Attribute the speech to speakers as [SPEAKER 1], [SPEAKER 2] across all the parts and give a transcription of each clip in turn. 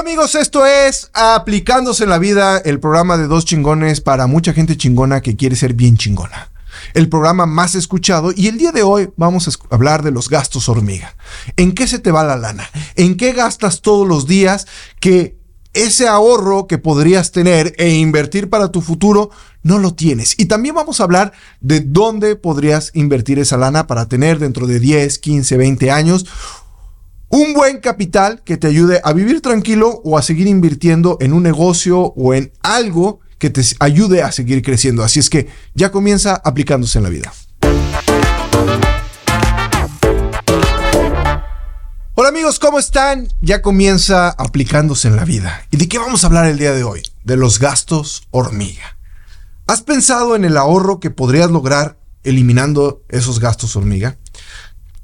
[SPEAKER 1] Hola amigos, esto es Aplicándose en la Vida, el programa de dos chingones para mucha gente chingona que quiere ser bien chingona. El programa más escuchado y el día de hoy vamos a hablar de los gastos hormiga. ¿En qué se te va la lana? ¿En qué gastas todos los días que ese ahorro que podrías tener e invertir para tu futuro no lo tienes. Y también vamos a hablar de dónde podrías invertir esa lana para tener dentro de 10, 15, 20 años un buen capital que te ayude a vivir tranquilo o a seguir invirtiendo en un negocio o en algo que te ayude a seguir creciendo. Así es que ya comienza aplicándose en la vida. Hola amigos, ¿cómo están? Ya comienza aplicándose en la vida. ¿Y de qué vamos a hablar el día de hoy? De los gastos hormiga. ¿Has pensado en el ahorro que podrías lograr eliminando esos gastos hormiga?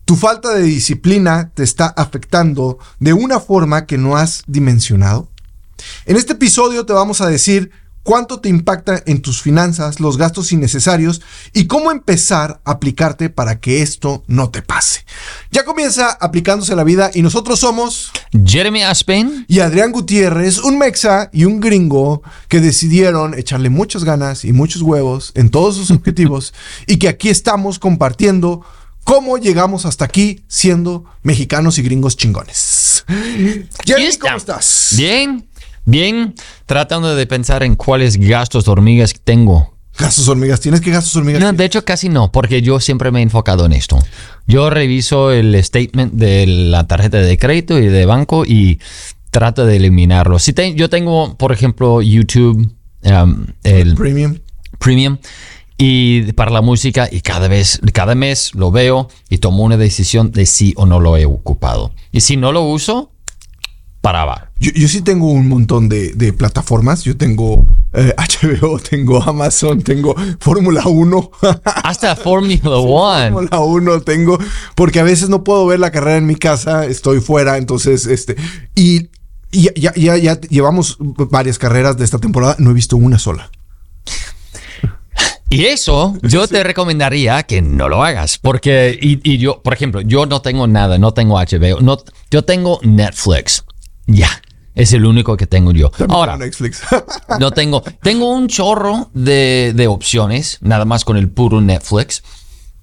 [SPEAKER 1] Tu falta de disciplina te está afectando de una forma que no has dimensionado. En este episodio te vamos a decir cuánto te impacta en tus finanzas los gastos innecesarios y cómo empezar a aplicarte para que esto no te pase. Ya comienza aplicándose la vida y nosotros somos
[SPEAKER 2] Jeremy Aspen
[SPEAKER 1] y Adrián Gutiérrez, un mexa y un gringo que decidieron echarle muchas ganas y muchos huevos en todos sus objetivos y que aquí estamos compartiendo cómo llegamos hasta aquí siendo mexicanos y gringos chingones.
[SPEAKER 2] Jeremy, ¿cómo estás? Bien, bien. Tratando de pensar en cuáles gastos hormigas tengo.
[SPEAKER 1] ¿Gastos hormigas? ¿Tienes que gastos hormigas?
[SPEAKER 2] No, de hecho casi no, porque yo siempre me he enfocado en esto. Yo reviso el statement de la tarjeta de crédito y de banco y trato de eliminarlo. Si yo tengo, por ejemplo, YouTube, um, el
[SPEAKER 1] Premium.
[SPEAKER 2] Premium y para la música y cada vez, cada mes lo veo y tomo una decisión de si o no lo he ocupado. Y si no lo uso, paraba.
[SPEAKER 1] Yo, yo sí tengo un montón de, de plataformas. Yo tengo HBO, eh, tengo Amazon, tengo Fórmula 1.
[SPEAKER 2] Hasta Fórmula 1.
[SPEAKER 1] Fórmula 1 tengo, porque a veces no puedo ver la carrera en mi casa, estoy fuera, entonces, este, y, y ya, ya, ya llevamos varias carreras de esta temporada, no he visto una sola.
[SPEAKER 2] Y eso yo te recomendaría que no lo hagas, porque, y, yo, por ejemplo, yo no tengo nada, no tengo HBO, no, yo tengo Netflix, ya. Es el único que tengo yo. Ahora, Netflix. no tengo, tengo un chorro de, de, opciones, nada más con el puro Netflix.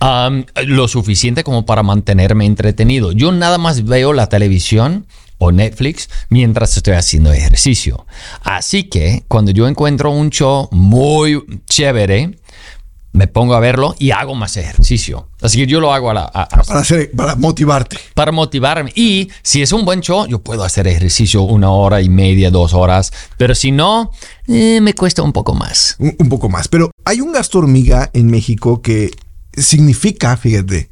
[SPEAKER 2] Um, lo suficiente como para mantenerme entretenido. Yo nada más veo la televisión o Netflix mientras estoy haciendo ejercicio. Así que cuando yo encuentro un show muy chévere, me pongo a verlo y hago más ejercicio. Así que yo lo hago a la,
[SPEAKER 1] para, hacer, para motivarte.
[SPEAKER 2] Para motivarme. Y si es un buen show, yo puedo hacer ejercicio una hora y media, dos horas. Pero si no, eh, me cuesta un poco más.
[SPEAKER 1] Un, un, poco más. Pero hay un gasto hormiga en México que significa, fíjate,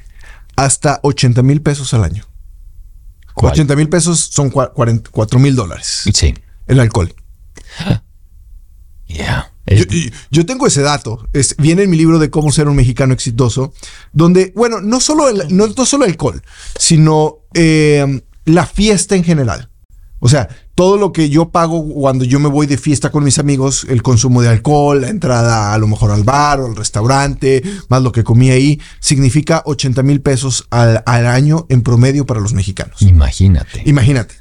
[SPEAKER 1] hasta 80 mil pesos al año. 80 mil pesos son 4 mil dólares.
[SPEAKER 2] Sí.
[SPEAKER 1] El alcohol.
[SPEAKER 2] Yeah.
[SPEAKER 1] Yo, tengo ese dato. Es, viene en mi libro de cómo ser un mexicano exitoso, donde, bueno, no solo el, no, solo alcohol, sino eh, la fiesta en general. O sea, todo lo que yo pago cuando yo me voy de fiesta con mis amigos, el consumo de alcohol, la entrada a lo mejor al bar o al restaurante, más lo que comí ahí, significa 80 mil pesos al, al año en promedio para los mexicanos.
[SPEAKER 2] Imagínate.
[SPEAKER 1] Imagínate.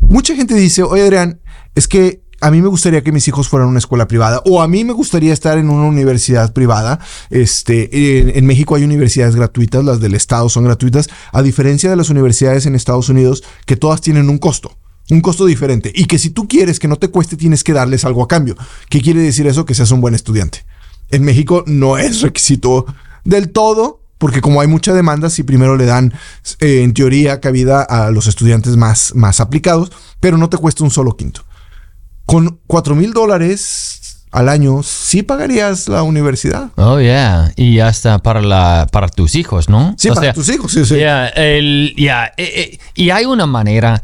[SPEAKER 1] Mucha gente dice, oye Adrián, es que a mí me gustaría que mis hijos fueran a una escuela privada o a mí me gustaría estar en una universidad privada. Este, en, México hay universidades gratuitas, las del Estado son gratuitas, a diferencia de las universidades en Estados Unidos que todas tienen un costo. Un costo diferente. Y que si tú quieres que no te cueste, tienes que darles algo a cambio. ¿Qué quiere decir eso? Que seas un buen estudiante. En México no es requisito del todo, porque como hay mucha demanda, si primero le dan, eh, en teoría, cabida a los estudiantes más, más aplicados, pero no te cuesta un solo quinto con 4 mil dólares al año, sí pagarías la universidad.
[SPEAKER 2] Oh, yeah. Y hasta para, la, para tus hijos, ¿no?
[SPEAKER 1] Sí, para tus hijos, sí, sí.
[SPEAKER 2] Yeah, el, yeah. Eh, eh, y hay una manera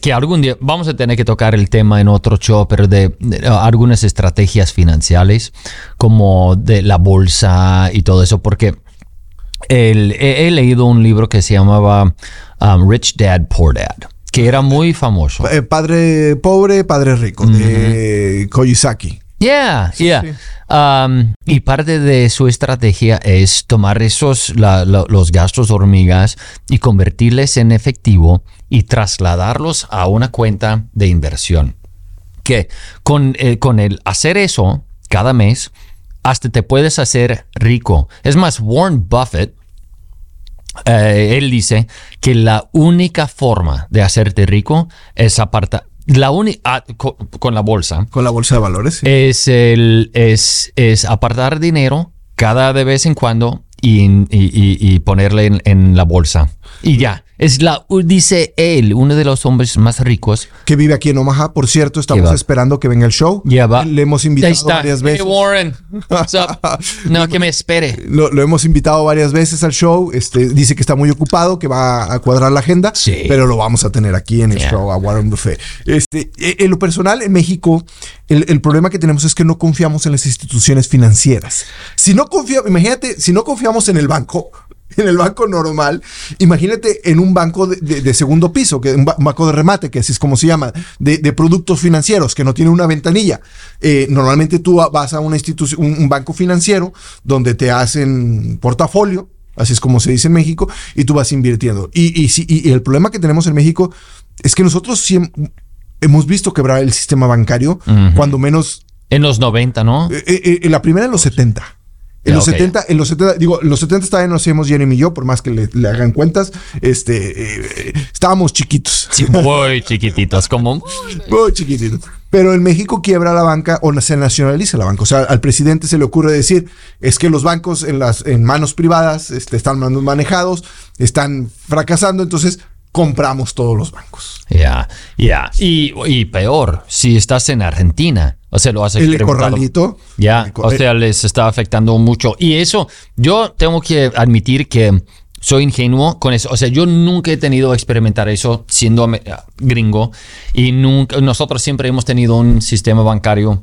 [SPEAKER 2] que algún día vamos a tener que tocar el tema en otro show, pero de, algunas estrategias financieras, como de la bolsa y todo eso, porque he, leído un libro que se llamaba um, Rich Dad, Poor Dad que era muy famoso.
[SPEAKER 1] Eh, padre pobre, padre rico, de Koyisaki.
[SPEAKER 2] Yeah, yeah. Um, y parte de su estrategia es tomar esos los gastos hormigas y convertirles en efectivo y trasladarlos a una cuenta de inversión. Que con, eh, con el hacer eso cada mes, hasta te puedes hacer rico. Es más, Warren Buffett, eh, él dice que la única forma de hacerte rico es apartar la única ah, con, la bolsa.
[SPEAKER 1] Con la bolsa de valores.
[SPEAKER 2] Es el es, es apartar dinero cada de vez en cuando y, ponerle en, la bolsa. Y ya. Es la, dice él, uno de los hombres más ricos.
[SPEAKER 1] Que vive aquí en Omaha. Por cierto, estamos esperando que venga el show.
[SPEAKER 2] Ya va.
[SPEAKER 1] Le hemos invitado varias veces.
[SPEAKER 2] Hey Warren, no, que me espere.
[SPEAKER 1] Lo, hemos invitado varias veces al show. Este, dice que está muy ocupado, que va a cuadrar la agenda. Sí. Pero lo vamos a tener aquí en el show a Warren Buffet. Este, e, en lo personal, en México, el, el, problema que tenemos es que no confiamos en las instituciones financieras. Si no confiamos, imagínate, si no confiamos en el banco, en el banco normal. Imagínate en un banco de, segundo piso, que un banco de remate, que así es como se llama, de, productos financieros, que no tiene una ventanilla. Eh, normalmente tú vas a una institución, un, banco financiero donde te hacen portafolio, así es como se dice en México, y tú vas invirtiendo. Y, y, y el problema que tenemos en México es que nosotros hemos visto quebrar el sistema bancario, cuando menos...
[SPEAKER 2] En los 90, ¿no?
[SPEAKER 1] Eh, eh, en la primera en los 70. En los 70, en los 70, digo, en los 70 todavía no hacíamos Jeremy y yo, por más que le, hagan cuentas, este, eh, estábamos chiquitos.
[SPEAKER 2] muy chiquititos, como
[SPEAKER 1] muy chiquititos. Pero en México quiebra la banca o se nacionaliza la banca. O sea, al presidente se le ocurre decir, es que los bancos en las en manos privadas este, están manejados, están fracasando, entonces compramos todos los bancos.
[SPEAKER 2] Ya, ya. Y, y peor, si estás en Argentina o sea, lo hace
[SPEAKER 1] El corralito.
[SPEAKER 2] Ya, o sea, les está afectando mucho. Y eso, yo tengo que admitir que soy ingenuo con eso. O sea, yo nunca he tenido que experimentar eso siendo gringo. Y nunca, nosotros siempre hemos tenido un sistema bancario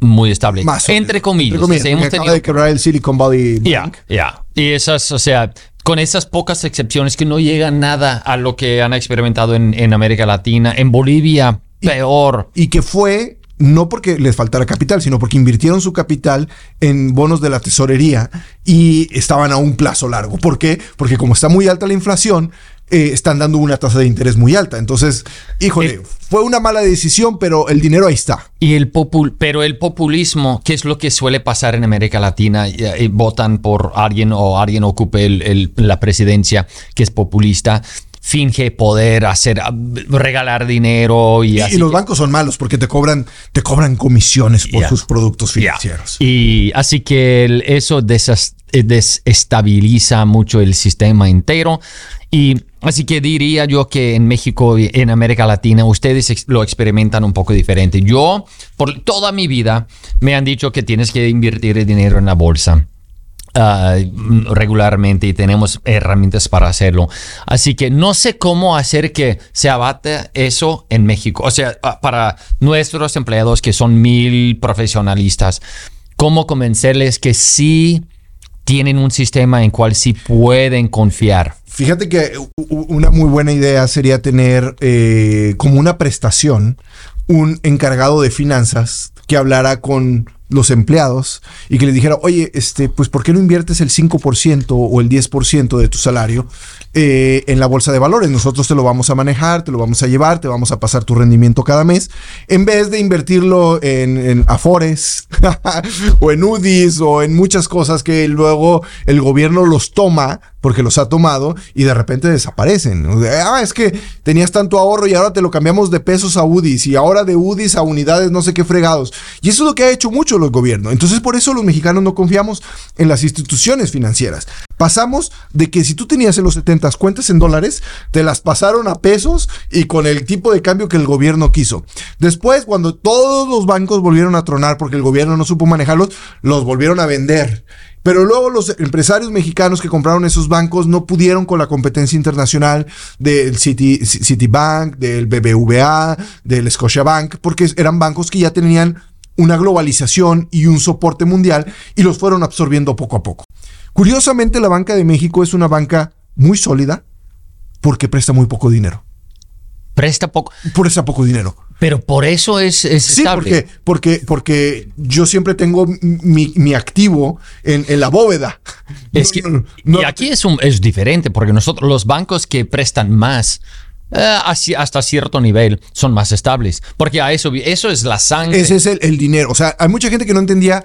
[SPEAKER 2] muy estable. entre comillas.
[SPEAKER 1] Entre hemos tenido... de quebrar el Silicon Valley
[SPEAKER 2] Ya, ya. Y esas, o sea, con esas pocas excepciones que no llega nada a lo que han experimentado en, en América Latina, en Bolivia, peor.
[SPEAKER 1] Y que fue no porque les faltara capital, sino porque invirtieron su capital en bonos de la tesorería y estaban a un plazo largo. ¿Por qué? Porque como está muy alta la inflación, eh, están dando una tasa de interés muy alta. Entonces, híjole, eh, fue una mala decisión, pero el dinero ahí está.
[SPEAKER 2] Y el popul pero el populismo, ¿qué es lo que suele pasar en América Latina? Eh, votan por alguien o alguien ocupe la presidencia que es populista finge poder hacer, regalar dinero y,
[SPEAKER 1] y, los bancos son malos porque te cobran, te cobran comisiones por sus productos financieros.
[SPEAKER 2] Y así que eso desestabiliza mucho el sistema entero. Y así que diría yo que en México y en América Latina ustedes lo experimentan un poco diferente. Yo, por toda mi vida, me han dicho que tienes que invertir el dinero en la bolsa. Ah, regularmente y tenemos herramientas para hacerlo. Así que no sé cómo hacer que se abate eso en México. O sea, ah, para nuestros empleados que son mil profesionalistas, cómo convencerles que sí tienen un sistema en cual sí pueden confiar.
[SPEAKER 1] Fíjate que una muy buena idea sería tener eh, como una prestación un encargado de finanzas que hablara con los empleados y que les dijera, oye, este, pues ¿por qué no inviertes el 5% o el 10% de tu salario eh, en la bolsa de valores? Nosotros te lo vamos a manejar, te lo vamos a llevar, te vamos a pasar tu rendimiento cada mes, en vez de invertirlo en, Afores o en UDIs o en muchas cosas que luego el gobierno los toma porque los ha tomado y de repente desaparecen. Ah, es que tenías tanto ahorro y ahora te lo cambiamos de pesos a UDIs y ahora de UDIs a unidades no sé qué fregados. Y eso es lo que ha hecho mucho el gobierno. Entonces por eso los mexicanos no confiamos en las instituciones financieras. Pasamos de que si tú tenías en los 70 cuentas en dólares, te las pasaron a pesos y con el tipo de cambio que el gobierno quiso. Después, cuando todos los bancos volvieron a tronar porque el gobierno no supo manejarlos, los volvieron a vender. Pero luego los empresarios mexicanos que compraron esos bancos no pudieron con la competencia internacional del Citibank, del BBVA, del Scotiabank, porque eran bancos que ya tenían una globalización y un soporte mundial y los fueron absorbiendo poco a poco. Curiosamente, la banca de México es una banca muy sólida porque presta muy poco dinero.
[SPEAKER 2] Presta poco.
[SPEAKER 1] Presta poco dinero.
[SPEAKER 2] Pero por eso es, es
[SPEAKER 1] sí, Porque, porque, porque yo siempre tengo mi, activo en, la bóveda.
[SPEAKER 2] Es que, y aquí es, un, es diferente, porque nosotros, los bancos que prestan más, hasta cierto nivel son más estables. Porque a eso, eso es la sangre.
[SPEAKER 1] Ese es el, el, dinero. O sea, hay mucha gente que no entendía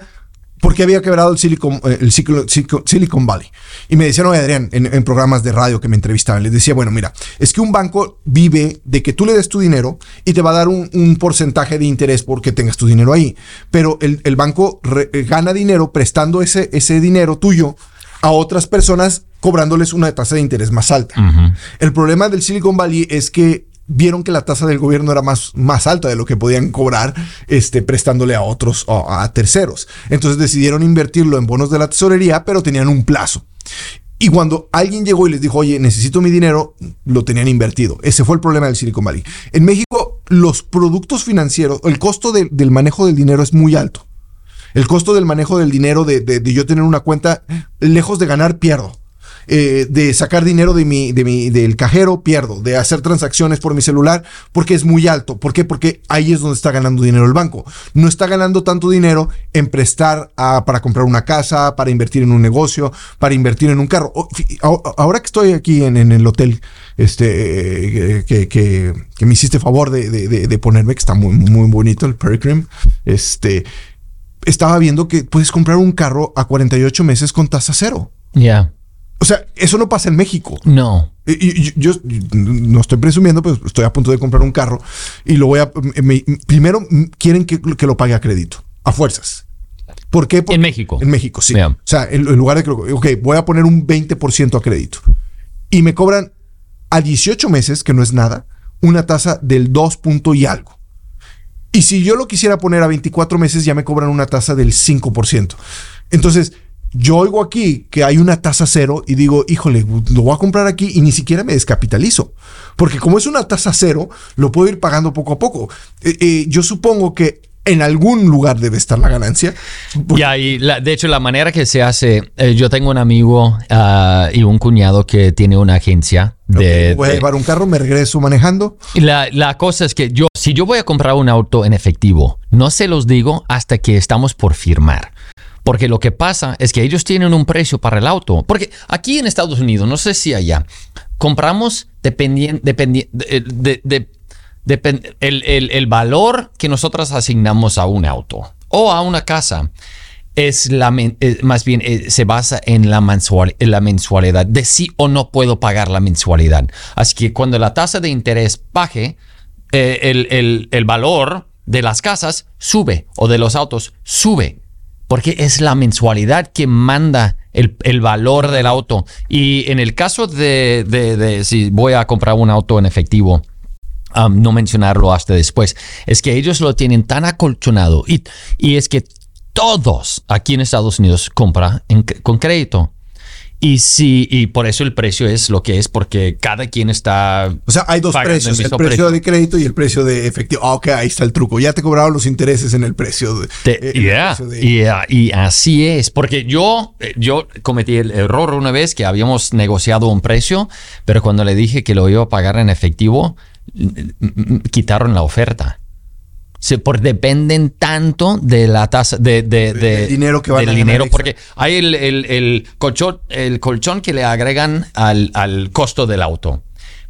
[SPEAKER 1] porque había quebrado el Silicon, eh, el Silicon Valley. Y me decían, oye, Adrián, en, programas de radio que me entrevistaban, les decía, bueno, mira, es que un banco vive de que tú le des tu dinero y te va a dar un, porcentaje de interés porque tengas tu dinero ahí. Pero el, banco eh, gana dinero prestando ese, ese dinero tuyo a otras personas cobrándoles una tasa de interés más alta. El problema del Silicon Valley es que vieron que la tasa del gobierno era más, más alta de lo que podían cobrar este, prestándole a otros, a, a terceros. Entonces decidieron invertirlo en bonos de la tesorería, pero tenían un plazo. Y cuando alguien llegó y les dijo, oye, necesito mi dinero, lo tenían invertido. Ese fue el problema del Silicon Valley. En México, los productos financieros, el costo del manejo del dinero es muy alto. El costo del manejo del dinero, de, de yo tener una cuenta, lejos de ganar, pierdo. Eh, de sacar dinero de mi, de mi, del cajero, pierdo, de hacer transacciones por mi celular, porque es muy alto. ¿Por qué? Porque ahí es donde está ganando dinero el banco. No está ganando tanto dinero en prestar para comprar una casa, para invertir en un negocio, para invertir en un carro. Ahora que estoy aquí en, el hotel, este, que, que, me hiciste favor de, de, ponerme, que está muy, muy bonito el Pericrim, este, estaba viendo que puedes comprar un carro a 48 meses con tasa cero.
[SPEAKER 2] Ya.
[SPEAKER 1] O sea, eso no pasa en México.
[SPEAKER 2] No.
[SPEAKER 1] Y, yo, no estoy presumiendo, pero estoy a punto de comprar un carro y lo voy a. primero quieren que, lo pague a crédito, a fuerzas. ¿Por qué?
[SPEAKER 2] en México.
[SPEAKER 1] En México, sí. O sea, en, lugar de que, ok, voy a poner un 20% a crédito y me cobran a 18 meses, que no es nada, una tasa del 2 punto y algo. Y si yo lo quisiera poner a 24 meses, ya me cobran una tasa del 5%. Entonces, yo oigo aquí que hay una tasa cero y digo, híjole, lo voy a comprar aquí y ni siquiera me descapitalizo. Porque como es una tasa cero, lo puedo ir pagando poco a poco. Eh, eh, yo supongo que en algún lugar debe estar la ganancia.
[SPEAKER 2] Ya, y de hecho, la manera que se hace, eh, yo tengo un amigo ah, y un cuñado que tiene una agencia de.
[SPEAKER 1] voy a llevar un carro, me regreso manejando.
[SPEAKER 2] La, la cosa es que yo, si yo voy a comprar un auto en efectivo, no se los digo hasta que estamos por firmar. Porque lo que pasa es que ellos tienen un precio para el auto. Porque aquí en Estados Unidos, no sé si allá, compramos dependiendo de, el, valor que nosotros asignamos a un auto o a una casa es la eh, más bien eh, se basa en la, en la mensualidad de si o no puedo pagar la mensualidad. Así que cuando la tasa de interés baje, eh, el, el valor de las casas sube o de los autos sube porque es la mensualidad que manda el, valor del auto. Y en el caso de, si voy a comprar un auto en efectivo, um, no mencionarlo hasta después, es que ellos lo tienen tan acolchonado y, y es que todos aquí en Estados Unidos compran con crédito. Y sí, y por eso el precio es lo que es, porque cada quien está.
[SPEAKER 1] O sea, hay dos precios: el, precio, de crédito y el precio de efectivo. Ah, ok, ahí está el truco. Ya te cobraron los intereses en el precio. De,
[SPEAKER 2] eh, y así es, porque yo, eh, yo cometí el error una vez que habíamos negociado un precio, pero cuando le dije que lo iba a pagar en efectivo, quitaron la oferta se por, dependen tanto de la tasa de, de,
[SPEAKER 1] dinero que van
[SPEAKER 2] del dinero porque hay el, el, colchón el colchón que le agregan al, al, costo del auto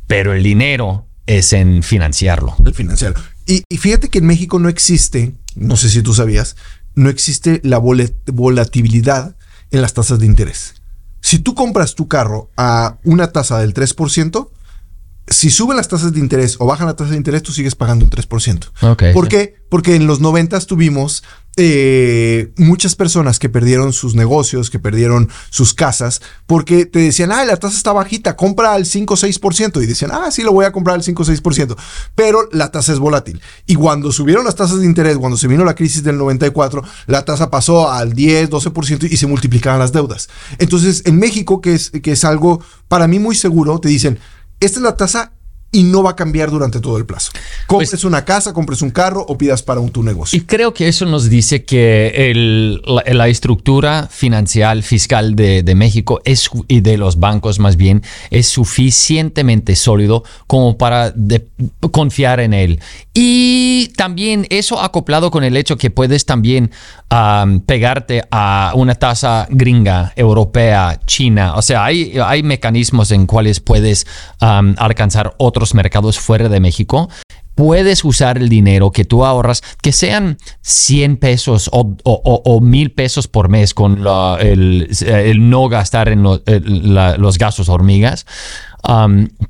[SPEAKER 2] pero el dinero es en financiarlo.
[SPEAKER 1] El financiarlo. Y, y, fíjate que en México no existe no sé si tú sabías no existe la volatilidad en las tasas de interés. Si tú compras tu carro a una tasa del 3% si suben las tasas de interés o bajan la tasa de interés, tú sigues pagando un 3%. ¿Por qué? Porque en los 90 tuvimos eh, muchas personas que perdieron sus negocios, que perdieron sus casas, porque te decían, ah, la tasa está bajita, compra al 5 o 6%. Y decían, ah, sí, lo voy a comprar al 5 o 6%. Pero la tasa es volátil. Y cuando subieron las tasas de interés, cuando se vino la crisis del 94, la tasa pasó al 10, 12% y se multiplicaban las deudas. Entonces, en México, que es, que es algo para mí muy seguro, te dicen, esta es la tasa y no va a cambiar durante todo el plazo. Compres pues una casa, compres un carro o pidas para un, tu negocio.
[SPEAKER 2] Y creo que eso nos dice que el, la, estructura financiera, fiscal de, de, México es, y de los bancos más bien es suficientemente sólido como para confiar en él. Y también eso acoplado con el hecho que puedes también pegarte a una tasa gringa, europea, china. O sea, hay, hay mecanismos en cuales puedes alcanzar otros mercados fuera de México puedes usar el dinero que tú ahorras, que sean 100 pesos o, mil pesos por mes con el, no gastar en los gastos hormigas,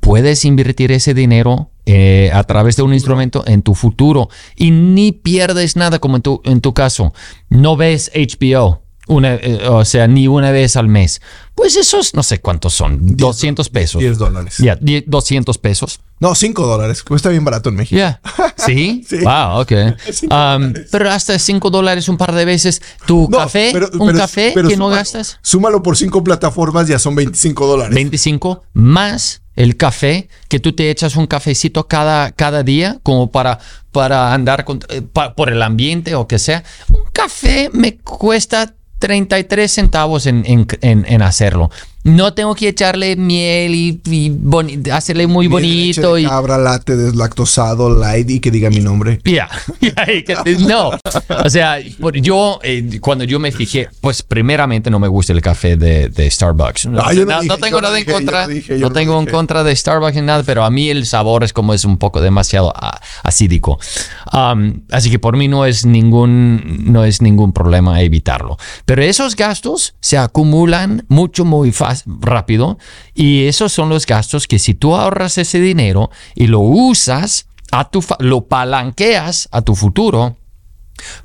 [SPEAKER 2] puedes invertir ese dinero eh, a través de un instrumento en tu futuro y ni pierdes nada como en tu, en tu caso. No ves HBO. Una, eh, o sea, ni una vez al mes. Pues esos, no sé cuántos son, 200 pesos.
[SPEAKER 1] 10 dólares.
[SPEAKER 2] Ya, 200 pesos.
[SPEAKER 1] No, 5 dólares. Cuesta bien barato en México.
[SPEAKER 2] Ya. ¿Sí? ¿Sí? Wow, ok. Um, pero hasta 5 dólares un par de veces. ¿Tu café? ¿Un café que no gastas?
[SPEAKER 1] Súmalo por 5 plataformas, ya son 25 dólares.
[SPEAKER 2] 25 más el café, que tú te echas un cafecito cada, cada día como para, para andar eh, por el ambiente o que sea. Un café me cuesta 33 centavos en, en, en, hacerlo. No tengo que echarle miel y, hacerle muy bonito.
[SPEAKER 1] y cabra, latte, deslactosado, light y que diga mi nombre.
[SPEAKER 2] Ya, no. O sea, yo, eh, cuando yo me fijé, pues primeramente no me gusta el café de, de Starbucks. No, tengo nada en contra. no tengo en contra de Starbucks ni nada, pero a mí el sabor es como es un poco demasiado acídico. Um, así que por mí no es ningún, no es ningún problema evitarlo. Pero esos gastos se acumulan mucho, muy fácil, rápido. Y esos son los gastos que si tú ahorras ese dinero y lo usas, a tu, lo palanqueas a tu futuro,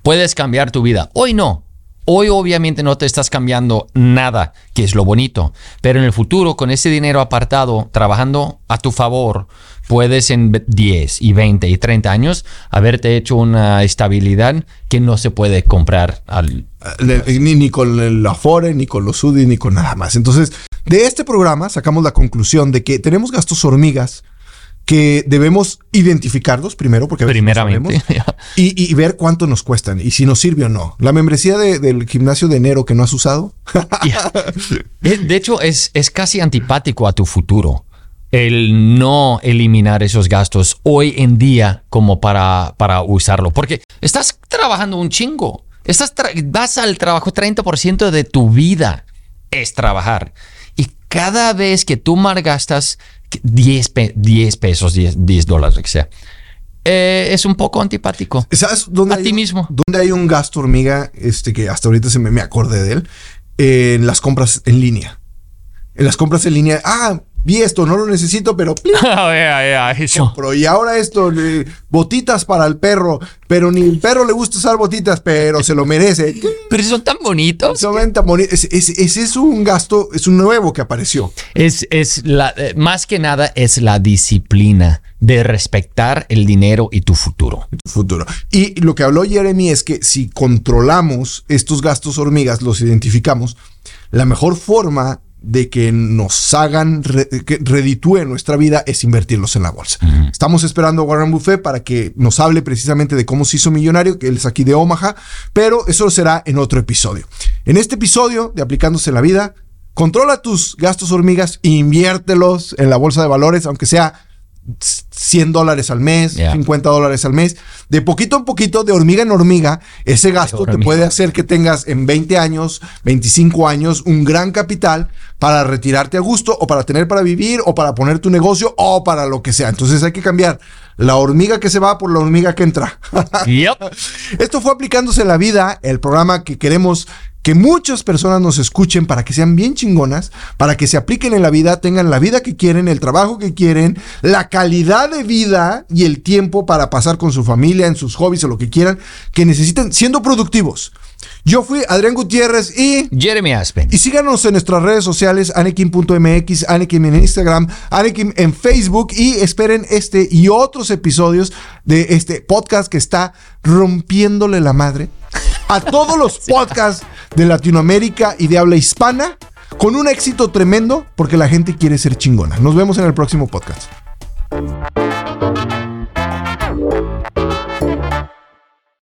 [SPEAKER 2] puedes cambiar tu vida. Hoy no. Hoy obviamente no te estás cambiando nada, que es lo bonito, pero en el futuro con ese dinero apartado, trabajando a tu favor, puedes en 10 y 20 y 30 años haberte hecho una estabilidad que no se puede comprar al...
[SPEAKER 1] Ni, con el Afore, ni con los UDI, ni con nada más. Entonces, de este programa sacamos la conclusión de que tenemos gastos hormigas que debemos identificarlos primero, porque
[SPEAKER 2] primeramente
[SPEAKER 1] y, y, ver cuánto nos cuestan y si nos sirve o no. La membresía del gimnasio de enero que no has usado.
[SPEAKER 2] de hecho, es, es casi antipático a tu futuro el no eliminar esos gastos hoy en día como para, para usarlo. Porque estás trabajando un chingo. Estás vas al trabajo 30% de tu vida es trabajar. Cada vez que tú malgastas 10, 10 pesos, 10, 10 dólares, que sea, eh, es un poco antipático.
[SPEAKER 1] ¿Sabes dónde
[SPEAKER 2] a ti mismo?
[SPEAKER 1] Dónde hay un gasto hormiga, este que hasta ahorita se me, me acordé de él, en las compras en línea. En las compras en línea, ah, vi esto, no lo necesito, pero Y ahora esto, botitas para el perro, pero ni el perro le gusta usar botitas, pero se lo merece.
[SPEAKER 2] Pero son tan bonitos.
[SPEAKER 1] Son tan bonitos. Ese es, un gasto, es un nuevo que apareció.
[SPEAKER 2] Es, es la, eh, más que nada es la disciplina de respetar el dinero y tu futuro.
[SPEAKER 1] Tu futuro. Y lo que habló Jeremy es que si controlamos estos gastos hormigas, los identificamos, la mejor forma de que nos hagan, que reditúen nuestra vida es invertirlos en la bolsa. Estamos esperando a Warren Buffett para que nos hable precisamente de cómo se hizo millonario, que él es aquí de Omaha, pero eso será en otro episodio. En este episodio de Aplicándose en la Vida, controla tus gastos hormigas e inviértelos en la bolsa de valores, aunque sea 100 dólares al mes, 50 dólares al mes. De poquito en poquito, de hormiga en hormiga, ese gasto te puede hacer que tengas en 20 años, 25 años, un gran capital para retirarte a gusto o para tener para vivir o para poner tu negocio o para lo que sea. Entonces hay que cambiar la hormiga que se va por la hormiga que entra. Esto fue aplicándose en la vida, el programa que queremos que muchas personas nos escuchen para que sean bien chingonas, para que se apliquen en la vida, tengan la vida que quieren, el trabajo que quieren, la calidad de vida y el tiempo para pasar con su familia, en sus hobbies o lo que quieran, que necesiten siendo productivos. Yo fui Adrián Gutiérrez y
[SPEAKER 2] Jeremy Aspen.
[SPEAKER 1] Y síganos en nuestras redes sociales, anekim.mx, Anekim en Instagram, Anekim en Facebook y esperen este y otros episodios de este podcast que está rompiéndole la madre a todos los podcasts de Latinoamérica y de habla hispana con un éxito tremendo porque la gente quiere ser chingona. Nos vemos en el próximo podcast.